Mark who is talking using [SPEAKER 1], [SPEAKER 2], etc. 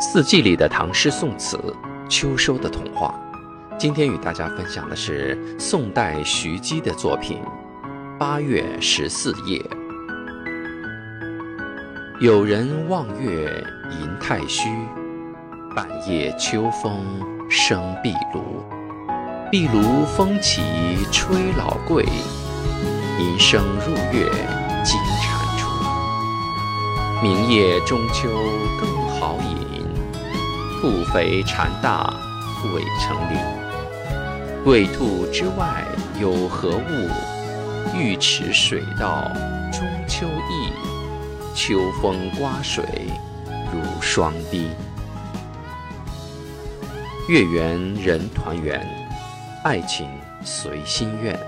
[SPEAKER 1] 四季里的唐诗宋词，秋收的童话。今天与大家分享的是宋代徐姬的作品《八月十四夜》。有人望月吟太虚，半夜秋风生壁炉。壁炉风起吹老桂，银声入月惊蟾蜍。明夜中秋更好饮，兔肥蝉大未成林。桂兔之外有何物？玉池水到中秋意，秋风刮水如霜滴。月圆人团圆，爱情随心愿。